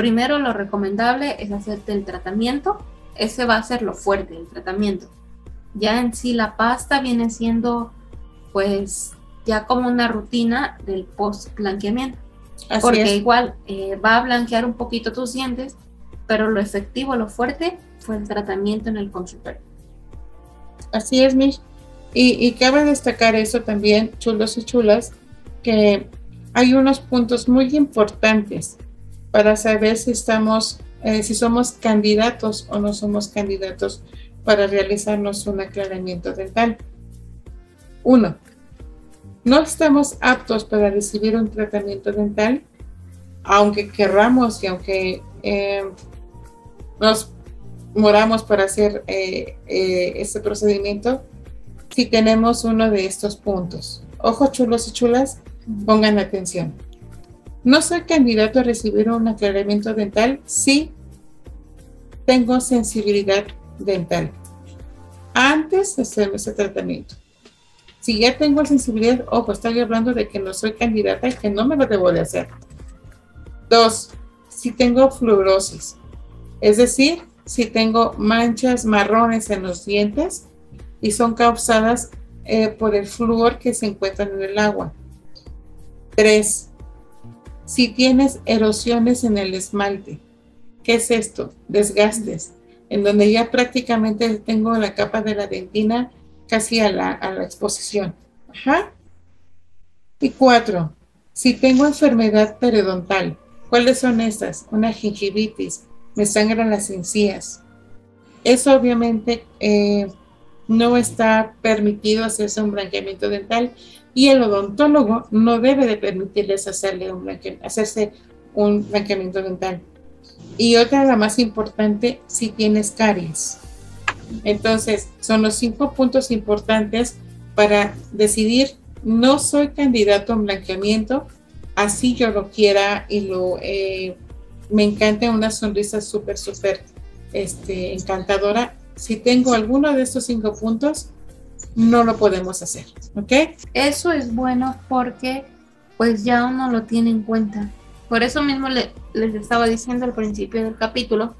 primero lo recomendable es hacerte el tratamiento. Ese va a ser lo fuerte, el tratamiento. Ya en sí la pasta viene siendo pues ya como una rutina del post blanqueamiento. porque igual eh, va a blanquear un poquito tus dientes, pero lo efectivo, lo fuerte fue el tratamiento en el consultorio. Así es, Mish. Y, y cabe destacar eso también, chulos y chulas, que hay unos puntos muy importantes para saber si estamos, eh, si somos candidatos o no somos candidatos para realizarnos un aclaramiento dental. Uno, no estamos aptos para recibir un tratamiento dental, aunque querramos y aunque eh, nos moramos para hacer eh, este procedimiento, si tenemos uno de estos puntos. Ojos chulos y chulas, pongan atención. No soy candidato a recibir un aclaramiento dental si tengo sensibilidad dental antes de hacerme ese tratamiento. Si ya tengo sensibilidad, ojo, estoy hablando de que no soy candidata y que no me lo debo de hacer. Dos, si tengo fluorosis, es decir, si tengo manchas marrones en los dientes y son causadas eh, por el flúor que se encuentra en el agua. Tres, si tienes erosiones en el esmalte, ¿qué es esto? Desgastes, en donde ya prácticamente tengo la capa de la dentina casi a la, exposición. Ajá. Y cuatro, si tengo enfermedad periodontal, ¿cuáles son estas? Una gingivitis, me sangran las encías. Eso obviamente eh, no está permitido hacerse un blanqueamiento dental y el odontólogo no debe de permitirles hacerle un hacerse un blanqueamiento dental. Y otra, la más importante, si tienes caries. Entonces, son los cinco puntos importantes para decidir, no soy candidato a un blanqueamiento, así yo lo quiera y lo eh, me encanta una sonrisa súper, súper este, encantadora. Si tengo alguno de estos cinco puntos, no lo podemos hacer, ¿ok? Eso es bueno porque pues ya uno lo tiene en cuenta. Por eso mismo les estaba diciendo al principio del capítulo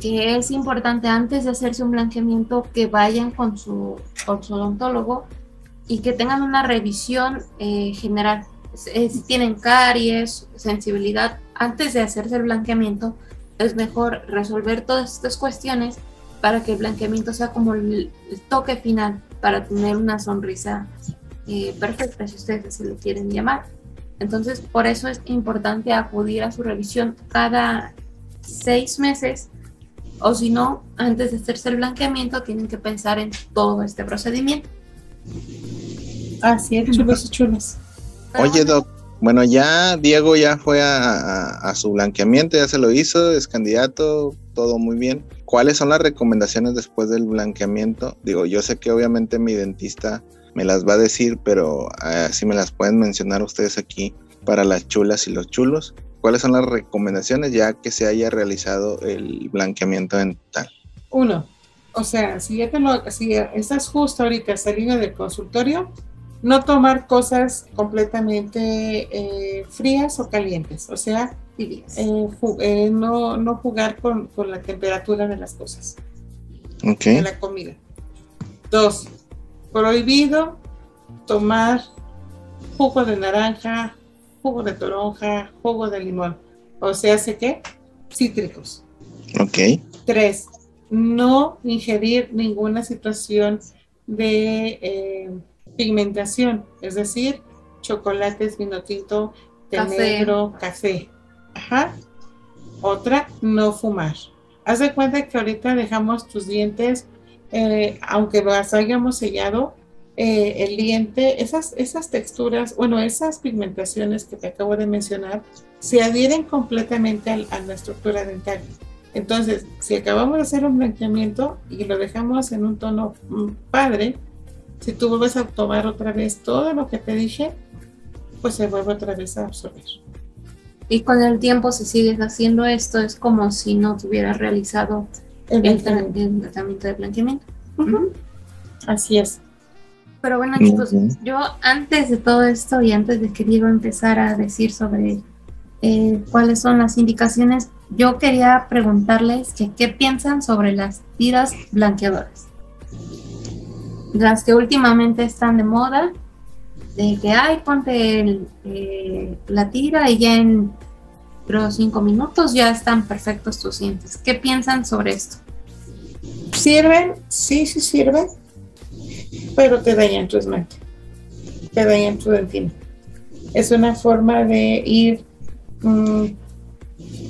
que es importante antes de hacerse un blanqueamiento que vayan con su, con odontólogo y que tengan una revisión eh, general. Si tienen caries, sensibilidad, antes de hacerse el blanqueamiento, es mejor resolver todas estas cuestiones para que el blanqueamiento sea como el, toque final para tener una sonrisa eh, perfecta, si ustedes así lo quieren llamar. Entonces, por eso es importante acudir a su revisión cada seis meses o si no, antes de hacerse el blanqueamiento, tienen que pensar en todo este procedimiento. Así es, chulos y chulas. Oye, Doc, bueno, ya Diego ya fue a, su blanqueamiento, ya se lo hizo, es candidato, todo muy bien. ¿Cuáles son las recomendaciones después del blanqueamiento? Digo, yo sé que obviamente mi dentista me las va a decir, pero así me las pueden mencionar ustedes aquí para las chulas y los chulos. ¿Cuáles son las recomendaciones ya que se haya realizado el blanqueamiento dental? Uno, o sea, si ya te lo, si estás justo ahorita saliendo del consultorio, no tomar cosas completamente eh, frías o calientes, o sea, eh, eh, no, no, jugar con, la temperatura de las cosas, de la comida. Dos, prohibido tomar jugo de naranja, jugo de toronja, jugo de limón, o sea, ¿sé qué? Cítricos. Ok. Tres, no ingerir ninguna situación de pigmentación, es decir, chocolates, vino tinto, té negro, café. Ajá. Otra, no fumar. Haz de cuenta que ahorita dejamos tus dientes, eh, aunque los hayamos sellado, eh, el diente, esas, esas texturas, bueno, esas pigmentaciones que te acabo de mencionar, se adhieren completamente a, la estructura dental. Entonces, si acabamos de hacer un blanqueamiento y lo dejamos en un tono mm, padre, si tú vuelves a tomar otra vez todo lo que te dije, pues se vuelve otra vez a absorber. Y con el tiempo, si sigues haciendo esto, es como si no tuvieras realizado el, tratamiento de blanqueamiento. Así es. Pero bueno, chicos, yo antes de todo esto y antes de que Diego empezara a decir sobre eh, cuáles son las indicaciones, yo quería preguntarles que qué piensan sobre las tiras blanqueadoras las que últimamente están de moda, de que, ay, ponte eh, la tira y ya en pero cinco minutos ya están perfectos tus dientes. ¿Qué piensan sobre esto? ¿Sirven? Sí, sí sirven, pero te dañan tu esmalte, te dañan tu dentina. Es una forma de ir mm,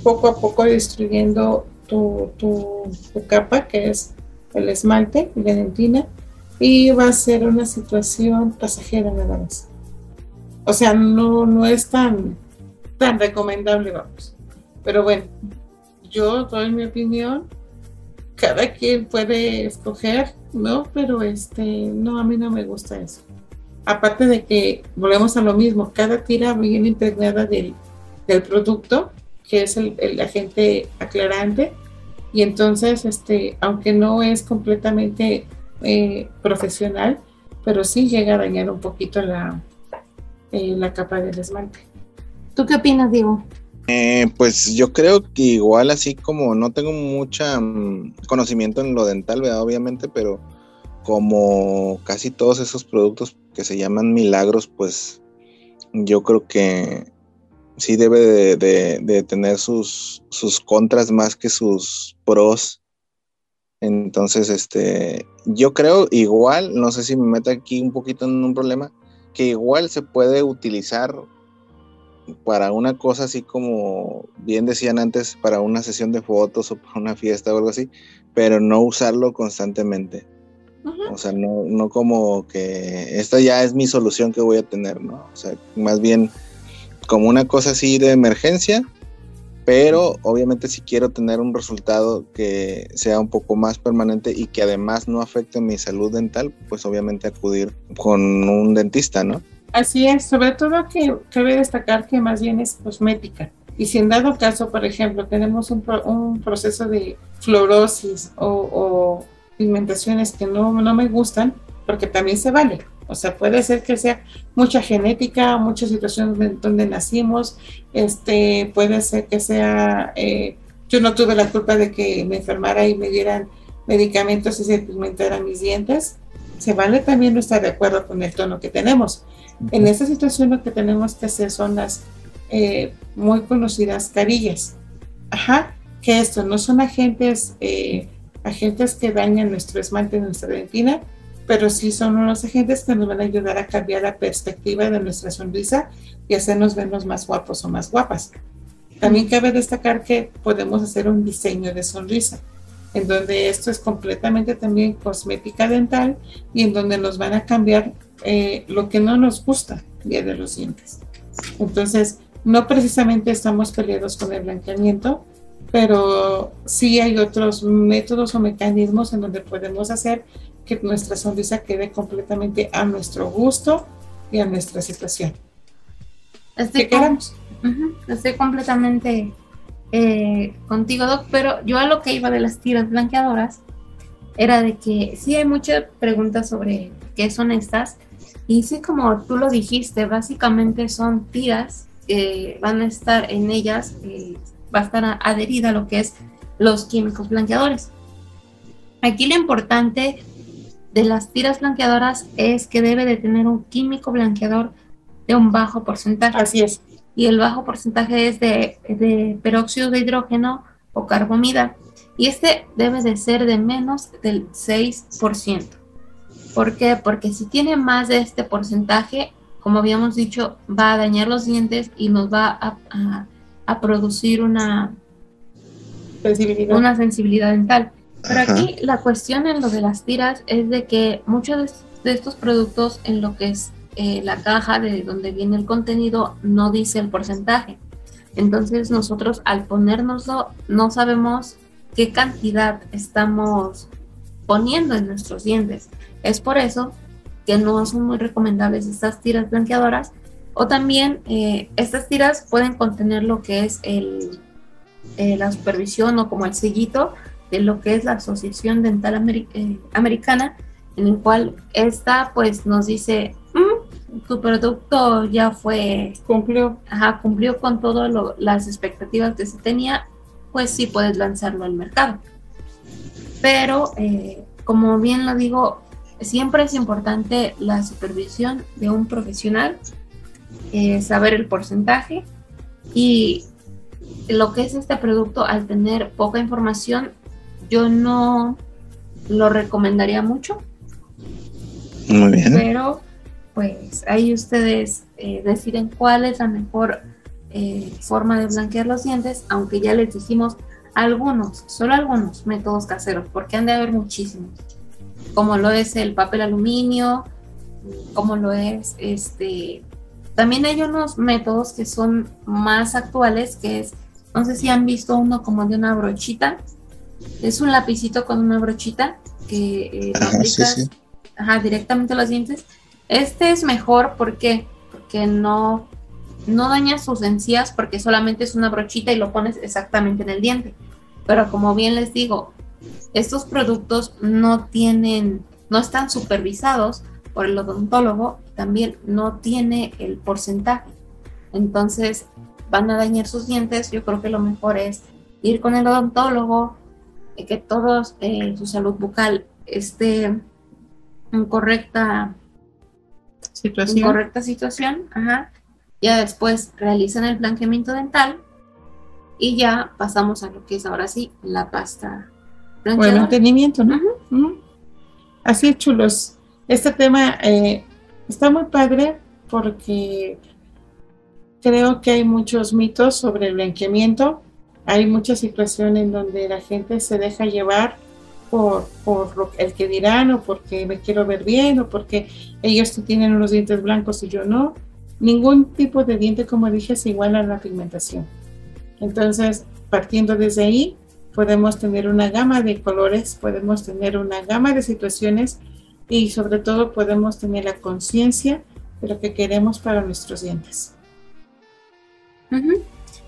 poco a poco destruyendo tu, tu, capa, que es el esmalte la dentina, y va a ser una situación pasajera nada más. O sea, no, no es tan, tan recomendable, vamos. Pero bueno, yo doy mi opinión. Cada quien puede escoger, ¿no? Pero este, no, a mí no me gusta eso. Aparte de que volvemos a lo mismo, cada tira viene impregnada del, del producto, que es el, el agente aclarante, y entonces, este, aunque no es completamente eh, profesional, pero sí llega a dañar un poquito la, eh, la capa del esmalte. ¿Tú qué opinas, Diego? Eh, pues yo creo que igual así como no tengo mucha mm, conocimiento en lo dental, ¿verdad? obviamente, pero como casi todos esos productos que se llaman milagros, pues yo creo que sí debe de, de tener sus, sus contras más que sus pros entonces, este, yo creo igual, no sé si me meto aquí un poquito en un problema, que igual se puede utilizar para una cosa así como bien decían antes, para una sesión de fotos o para una fiesta o algo así, pero no usarlo constantemente. O sea, no, no como que esta ya es mi solución que voy a tener, ¿no? O sea, más bien como una cosa así de emergencia, pero obviamente si quiero tener un resultado que sea un poco más permanente y que además no afecte mi salud dental, pues obviamente acudir con un dentista, ¿no? Así es, sobre todo que cabe destacar que más bien es cosmética. Y si en dado caso, por ejemplo, tenemos un, un proceso de fluorosis o, o pigmentaciones que no, no me gustan, porque también se vale. O sea, puede ser que sea mucha genética, muchas situaciones donde nacimos, este, puede ser que sea eh, yo no tuve la culpa de que me enfermara y me dieran medicamentos y se pigmentaran mis dientes. Se vale también no estar de acuerdo con el tono que tenemos. En esta situación lo que tenemos que hacer son las eh, muy conocidas carillas. Ajá, que esto no son agentes, eh, agentes que dañan nuestro esmalte, nuestra dentina, pero sí son unos agentes que nos van a ayudar a cambiar la perspectiva de nuestra sonrisa y hacernos vernos más guapos o más guapas. También cabe destacar que podemos hacer un diseño de sonrisa, en donde esto es completamente también cosmética dental y en donde nos van a cambiar eh, lo que no nos gusta de los dientes. Entonces, no precisamente estamos peleados con el blanqueamiento, pero sí hay otros métodos o mecanismos en donde podemos hacer que nuestra sonrisa quede completamente a nuestro gusto y a nuestra situación. Estoy, estoy completamente eh, contigo, Doc, pero yo a lo que iba de las tiras blanqueadoras era de que sí hay muchas preguntas sobre qué son estas, y sí, como tú lo dijiste, básicamente son tiras que van a estar en ellas, eh, va a estar adherida a lo que es los químicos blanqueadores. Aquí lo importante de las tiras blanqueadoras es que debe de tener un químico blanqueador de un bajo porcentaje. Así es. Y el bajo porcentaje es de, de peróxido de hidrógeno o carbamida. Y este debe de ser de menos del 6%. ¿Por qué? Porque si tiene más de este porcentaje, como habíamos dicho, va a dañar los dientes y nos va a, a, producir una sensibilidad. una sensibilidad dental. Pero aquí la cuestión en lo de las tiras es de que muchos de, estos productos en lo que es eh, la caja de donde viene el contenido no dice el porcentaje. Entonces nosotros al ponérnoslo no sabemos qué cantidad estamos poniendo en nuestros dientes. Es por eso que no son muy recomendables estas tiras blanqueadoras. O también eh, estas tiras pueden contener lo que es el, eh, la supervisión o como el sellito de lo que es la Asociación Dental eh, Americana, en el cual esta pues nos dice, mm, tu producto ya fue... Cumplió. Ajá, cumplió con todas las expectativas que se tenía, pues sí puedes lanzarlo al mercado. Pero, como bien lo digo, siempre es importante la supervisión de un profesional, eh, saber el porcentaje y lo que es este producto al tener poca información, yo no lo recomendaría mucho. Muy bien. Pero pues ahí ustedes eh, deciden cuál es la mejor eh, forma de blanquear los dientes, aunque ya les dijimos algunos, solo algunos métodos caseros, porque han de haber muchísimos como lo es el papel aluminio, como lo es este. También hay unos métodos que son más actuales, que es, no sé si han visto uno como de una brochita. Es un lapicito con una brochita que eh, aplicas directamente a los dientes. Este es mejor porque, porque no, no daña sus encías porque solamente es una brochita y lo pones exactamente en el diente. Pero como bien les digo, estos productos no tienen, no están supervisados por el odontólogo, también no tiene el porcentaje. Entonces van a dañar sus dientes. Yo creo que lo mejor es ir con el odontólogo, que todos eh, su salud bucal esté en correcta situación. En correcta situación. Ajá. Ya después realizan el blanqueamiento dental y ya pasamos a lo que es ahora sí la pasta el mantenimiento, ¿no? Así chulos. Este tema eh, está muy padre porque creo que hay muchos mitos sobre el blanqueamiento. Hay muchas situaciones en donde la gente se deja llevar por, por el que dirán o porque me quiero ver bien o porque ellos tienen unos dientes blancos y yo no. Ningún tipo de diente, como dije, es igual a la pigmentación. Entonces, partiendo desde ahí, podemos tener una gama de colores, podemos tener una gama de situaciones y sobre todo podemos tener la conciencia de lo que queremos para nuestros dientes.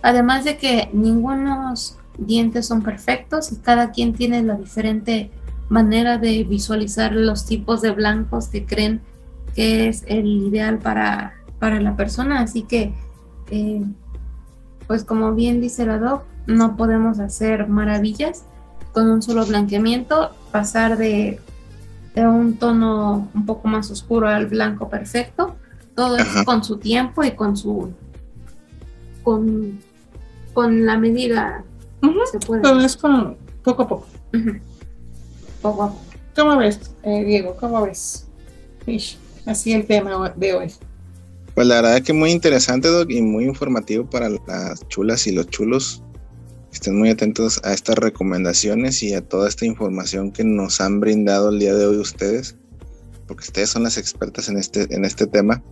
Además de que ningunos dientes son perfectos y cada quien tiene la diferente manera de visualizar los tipos de blancos que creen que es el ideal para, para la persona. Así que eh, pues como bien dice la doc, no podemos hacer maravillas con un solo blanqueamiento, pasar de, de un tono un poco más oscuro al blanco perfecto, todo es con su tiempo y con su con, con la medida se puede. Todo es con poco a poco. Poco a poco. ¿Cómo ves, eh, Diego? ¿Cómo ves? así el tema de hoy. Pues la verdad es que muy interesante, Doc, y muy informativo para las chulas y los chulos. Estén muy atentos a estas recomendaciones y a toda esta información que nos han brindado el día de hoy ustedes, porque ustedes son las expertas en este, en este tema.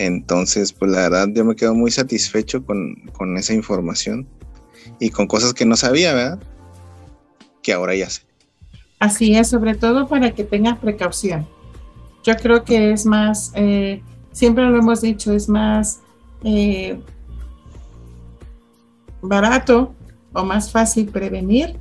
Entonces, pues la verdad yo me quedo muy satisfecho con, con esa información y con cosas que no sabía, ¿verdad? Que ahora ya sé. Así es, sobre todo para que tengas precaución. Yo creo que es más, eh, siempre lo hemos dicho, es más eh, barato o más fácil prevenir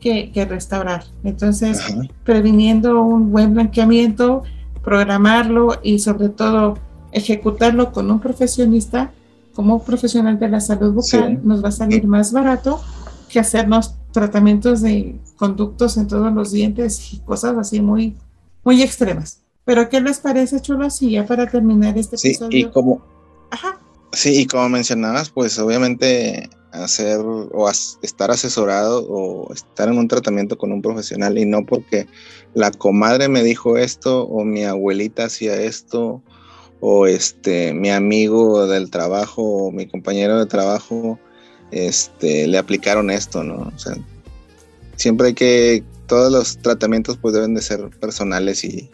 que, restaurar. Entonces, previniendo un buen blanqueamiento, programarlo y sobre todo ejecutarlo con un profesionista, como un profesional de la salud bucal, nos va a salir más barato que hacernos tratamientos de conductos en todos los dientes y cosas así muy, muy extremas. Pero ¿qué les parece, chulos? Y ya para terminar este sí, episodio. Y como, Sí, y como mencionabas, pues obviamente hacer o estar asesorado o estar en un tratamiento con un profesional y no porque la comadre me dijo esto o mi abuelita hacía esto o este mi amigo del trabajo o mi compañero de trabajo este le aplicaron esto, ¿no? O sea, siempre hay que todos los tratamientos pues deben de ser personales y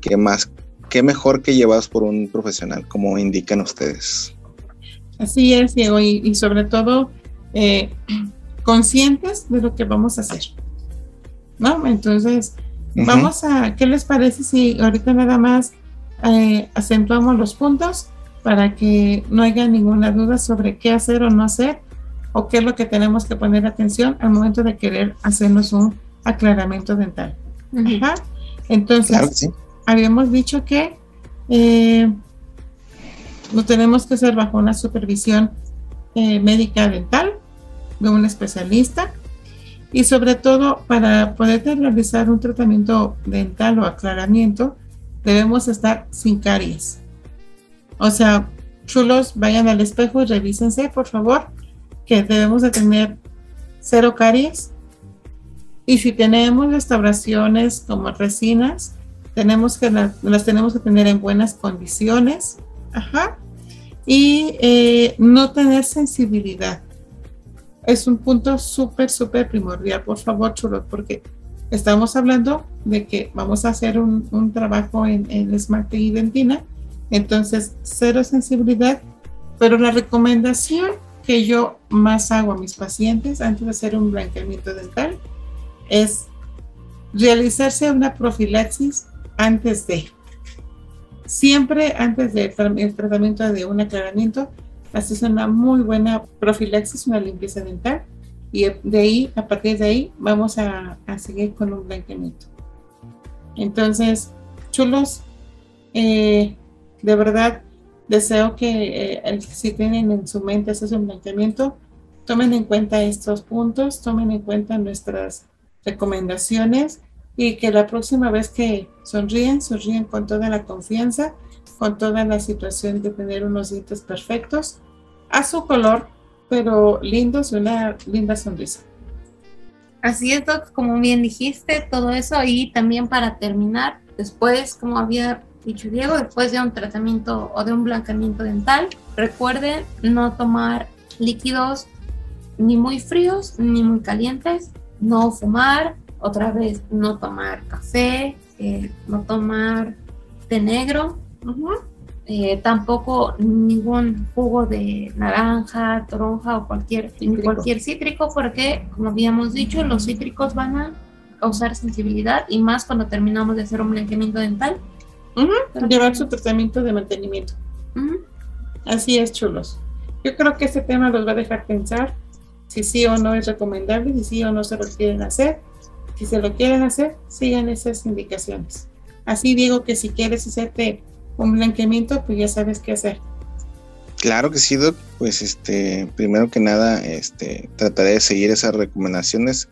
qué más, qué mejor que llevados por un profesional, como indican ustedes. Así es, Diego, y, sobre todo eh, conscientes de lo que vamos a hacer. ¿No? Entonces, vamos a, ¿qué les parece si ahorita nada más eh, acentuamos los puntos para que no haya ninguna duda sobre qué hacer o no hacer o qué es lo que tenemos que poner atención al momento de querer hacernos un aclaramiento dental? Ajá. Entonces, habíamos dicho que eh, lo tenemos que hacer bajo una supervisión eh, médica dental de un especialista y sobre todo para poder realizar un tratamiento dental o aclaramiento debemos estar sin caries. O sea, chulos, vayan al espejo y revísense, por favor, que debemos de tener cero caries. Y si tenemos restauraciones como resinas, tenemos que las tenemos que tener en buenas condiciones. Ajá. Y eh, no tener sensibilidad. Es un punto súper, súper primordial, por favor, chulo, porque estamos hablando de que vamos a hacer un, trabajo en, en esmalte y dentina, entonces cero sensibilidad, pero la recomendación que yo más hago a mis pacientes antes de hacer un blanqueamiento dental es realizarse una profilaxis antes de. Siempre antes del tratamiento de un aclaramiento, haces una muy buena profilaxis, una limpieza dental y de ahí, a partir de ahí, vamos a, seguir con un blanqueamiento. Entonces, chulos, eh, de verdad deseo que eh, si tienen en su mente ese blanqueamiento, tomen en cuenta estos puntos, tomen en cuenta nuestras recomendaciones y que la próxima vez que sonríen, sonríen con toda la confianza, con toda la situación de tener unos dientes perfectos, a su color, pero lindos y una linda sonrisa. Así es, como bien dijiste, todo eso y también para terminar, después, como había dicho Diego, después de un tratamiento o de un blanqueamiento dental, recuerden no tomar líquidos ni muy fríos ni muy calientes, no fumar, otra vez no tomar café, eh, no tomar té negro, eh, tampoco ningún jugo de naranja, toronja o cualquier cítrico. cualquier cítrico, porque como habíamos dicho, los cítricos van a causar sensibilidad y más cuando terminamos de hacer un blanqueamiento dental. Llevar su tratamiento de mantenimiento. Así es, chulos. Yo creo que este tema los va a dejar pensar si sí o no es recomendable, si sí o no se lo quieren hacer si se lo quieren hacer, sigan esas indicaciones. Así digo que si quieres hacerte un blanqueamiento, pues ya sabes qué hacer. Claro que sí, Doc. Pues este, primero que nada, este, trataré de seguir esas recomendaciones,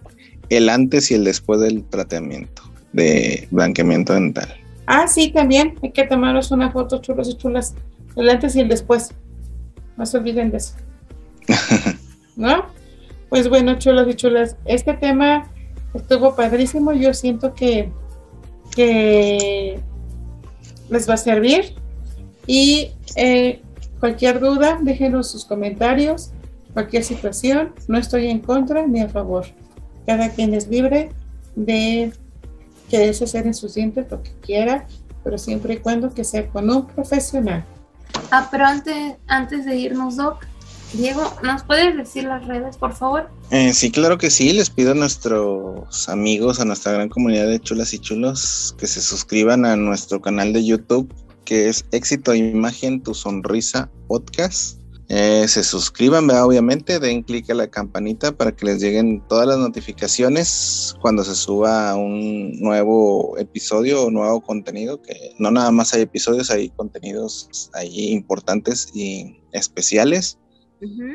el antes y el después del tratamiento de blanqueamiento dental. Ah, sí, también hay que tomaros una foto chulas y chulas, el antes y el después. No se olviden de eso. ¿No? Pues bueno, chulos y chulas, este tema estuvo padrísimo. Yo siento que, que les va a servir. Y eh, cualquier duda, déjenos sus comentarios. Cualquier situación, no estoy en contra ni a favor. Cada quien es libre de que hacer en sus dientes lo que quiera, pero siempre y cuando que sea con un profesional. Ah, pero antes de irnos, Doc, Diego, ¿nos puedes decir las redes, por favor? Eh, sí, claro que sí. Les pido a nuestros amigos, a nuestra gran comunidad de chulas y chulos, que se suscriban a nuestro canal de YouTube, que es Éxito Imagen Tu Sonrisa Podcast. Eh, se suscriban, obviamente, den clic a la campanita para que les lleguen todas las notificaciones cuando se suba un nuevo episodio o nuevo contenido, que no nada más hay episodios, hay contenidos ahí importantes y especiales.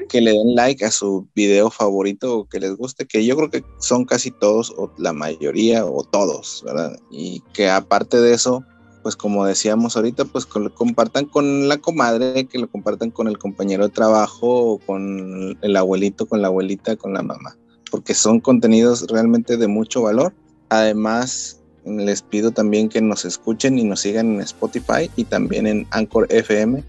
Que le den like a su video favorito o que les guste, que yo creo que son casi todos o la mayoría o todos, ¿verdad? Y que aparte de eso, pues como decíamos ahorita, pues que compartan con la comadre, que lo compartan con el compañero de trabajo o con el abuelito, con la abuelita, con la mamá, porque son contenidos realmente de mucho valor. Además, les pido también que nos escuchen y nos sigan en Spotify y también en Anchor FM.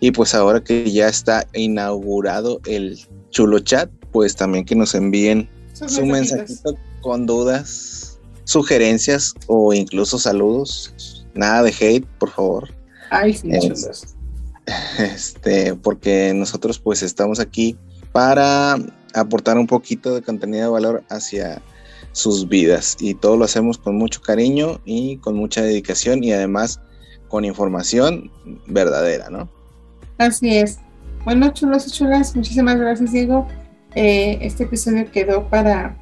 Y pues ahora que ya está inaugurado el chulo chat, pues también que nos envíen su mensajito con dudas, sugerencias o incluso saludos nada de hate, por favor. Ay, sí, este, porque nosotros pues estamos aquí para aportar un poquito de contenido de valor hacia sus vidas y todo lo hacemos con mucho cariño y con mucha dedicación y además con información verdadera, ¿no? Así es. Bueno, chulos y chulas, muchísimas gracias, Diego. Eh, este episodio quedó para,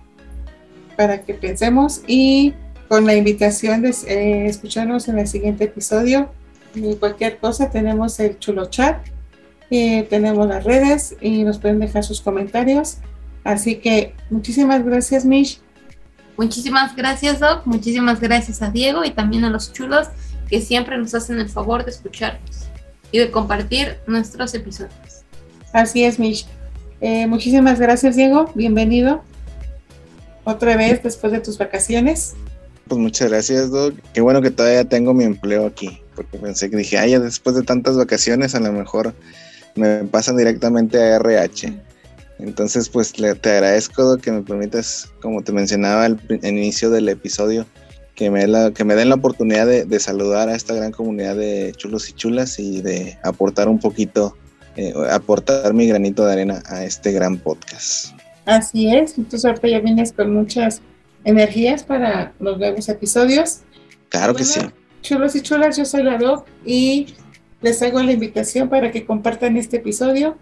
para que pensemos y con la invitación de eh, escucharnos en el siguiente episodio. Y cualquier cosa, tenemos el chulo chat, eh, tenemos las redes y nos pueden dejar sus comentarios. Así que muchísimas gracias, Mish. Muchísimas gracias, Doc. Muchísimas gracias a Diego y también a los chulos que siempre nos hacen el favor de escucharnos y de compartir nuestros episodios. Así es, Mish. Eh, muchísimas gracias, Diego. Bienvenido otra vez después de tus vacaciones. Pues muchas gracias, Doc. Qué bueno que todavía tengo mi empleo aquí, porque pensé que dije, ay, ya después de tantas vacaciones a lo mejor me pasan directamente a RH. Entonces, pues te agradezco que me permitas, como te mencionaba al, inicio del episodio, que me, la, que me den la oportunidad de, saludar a esta gran comunidad de chulos y chulas y de aportar un poquito, eh, aportar mi granito de arena a este gran podcast. Así es, entonces ahorita ya vienes con muchas energías para los nuevos episodios. Claro que sí. Chulos y chulas, yo soy la Doc y les hago la invitación para que compartan este episodio,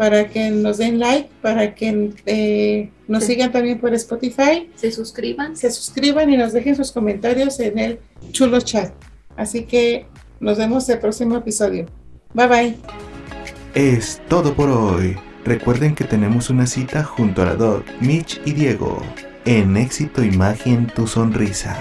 para que nos den like, para que eh, nos sigan también por Spotify. Se suscriban. Se suscriban y nos dejen sus comentarios en el chulo chat. Así que nos vemos el próximo episodio. Bye bye. Es todo por hoy. Recuerden que tenemos una cita junto a la Doc, Mitch y Diego en éxito imagen tu sonrisa.